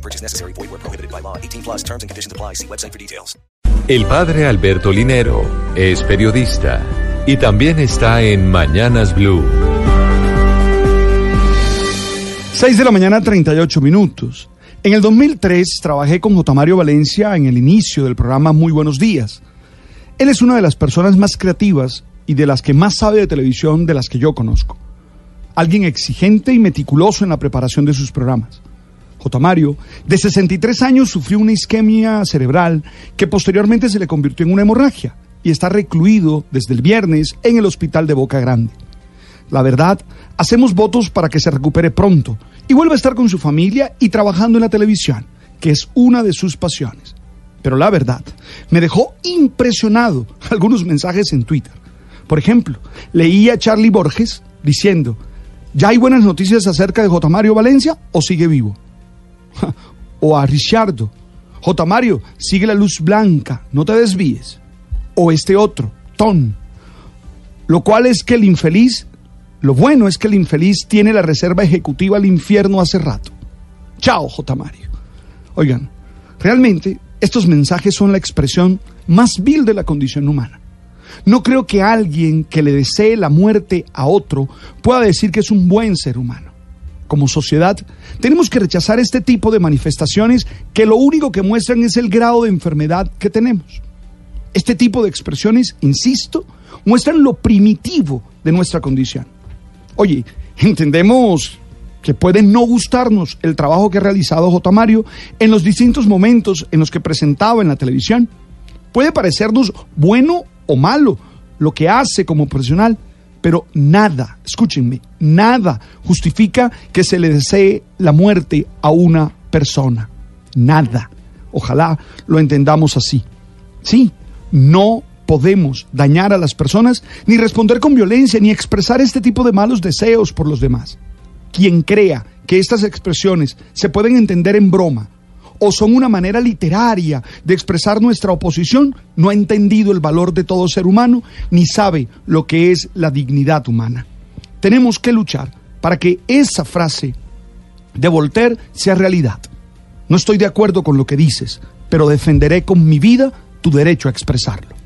No purchase necessary. Void where prohibited by law. 18 plus terms and conditions apply. See website for details. El padre Alberto Linero es periodista y también está en Mañanas Blue. 6 de la mañana, 38 minutos. En el 2003 trabajé con J. Mario Valencia en el inicio del programa Muy Buenos Días. Él es una de las personas más creativas y de las que más sabe de televisión de las que yo conozco. Alguien exigente y meticuloso en la preparación de sus programas. J. Mario, de 63 años, sufrió una isquemia cerebral que posteriormente se le convirtió en una hemorragia y está recluido desde el viernes en el hospital de Boca Grande. La verdad, hacemos votos para que se recupere pronto y vuelva a estar con su familia y trabajando en la televisión, que es una de sus pasiones. Pero la verdad, me dejó impresionado algunos mensajes en Twitter. Por ejemplo, leí a Charlie Borges diciendo, ¿ya hay buenas noticias acerca de J. Mario Valencia o sigue vivo? o a Richardo, J. Mario, sigue la luz blanca, no te desvíes. O este otro, Ton. Lo cual es que el infeliz, lo bueno es que el infeliz tiene la reserva ejecutiva al infierno hace rato. Chao, J. Mario. Oigan, realmente estos mensajes son la expresión más vil de la condición humana. No creo que alguien que le desee la muerte a otro pueda decir que es un buen ser humano como sociedad, tenemos que rechazar este tipo de manifestaciones que lo único que muestran es el grado de enfermedad que tenemos. Este tipo de expresiones, insisto, muestran lo primitivo de nuestra condición. Oye, entendemos que puede no gustarnos el trabajo que ha realizado J. Mario en los distintos momentos en los que presentaba en la televisión. Puede parecernos bueno o malo lo que hace como profesional, pero nada, escúchenme, nada justifica que se le desee la muerte a una persona. Nada. Ojalá lo entendamos así. Sí, no podemos dañar a las personas, ni responder con violencia, ni expresar este tipo de malos deseos por los demás. Quien crea que estas expresiones se pueden entender en broma o son una manera literaria de expresar nuestra oposición, no ha entendido el valor de todo ser humano ni sabe lo que es la dignidad humana. Tenemos que luchar para que esa frase de Voltaire sea realidad. No estoy de acuerdo con lo que dices, pero defenderé con mi vida tu derecho a expresarlo.